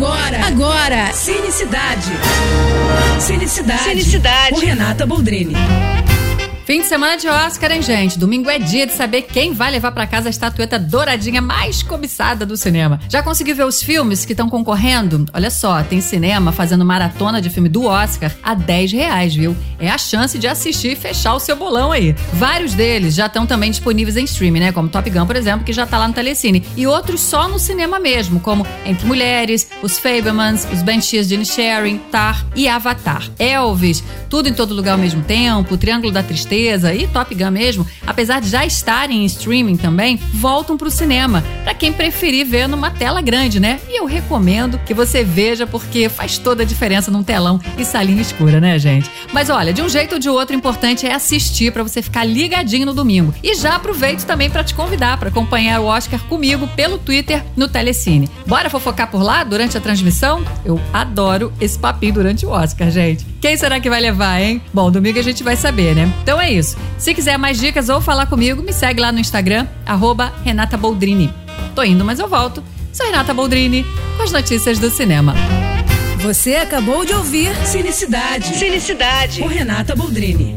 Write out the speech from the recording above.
Agora, agora, Cinicidade. Cinicidade. Cinicidade. Com Renata Boldrini. Fim de semana de Oscar, hein, gente? Domingo é dia de saber quem vai levar para casa a estatueta douradinha mais cobiçada do cinema. Já conseguiu ver os filmes que estão concorrendo? Olha só, tem cinema fazendo maratona de filme do Oscar a 10 reais, viu? É a chance de assistir e fechar o seu bolão aí. Vários deles já estão também disponíveis em streaming, né? Como Top Gun, por exemplo, que já tá lá no Telecine. E outros só no cinema mesmo, como Entre Mulheres, Os Fablemans, Os Banshees de Sharing, Tar e Avatar. Elvis, Tudo em Todo Lugar ao Mesmo Tempo, Triângulo da Tristeza, e Top Gun mesmo, apesar de já estarem em streaming também, voltam para o cinema, para quem preferir ver numa tela grande, né? E eu recomendo que você veja porque faz toda a diferença num telão e salinha escura, né, gente? Mas olha, de um jeito ou de outro, o importante é assistir para você ficar ligadinho no domingo. E já aproveito também para te convidar para acompanhar o Oscar comigo pelo Twitter no Telecine. Bora fofocar por lá durante a transmissão? Eu adoro esse papinho durante o Oscar, gente. Quem será que vai levar, hein? Bom, domingo a gente vai saber, né? Então é isso. Se quiser mais dicas ou falar comigo, me segue lá no Instagram, arroba Renata Boldrini. Tô indo, mas eu volto. Sou Renata Boldrini, com as notícias do cinema. Você acabou de ouvir Cinicidade. Cinicidade. Com Renata Boldrini.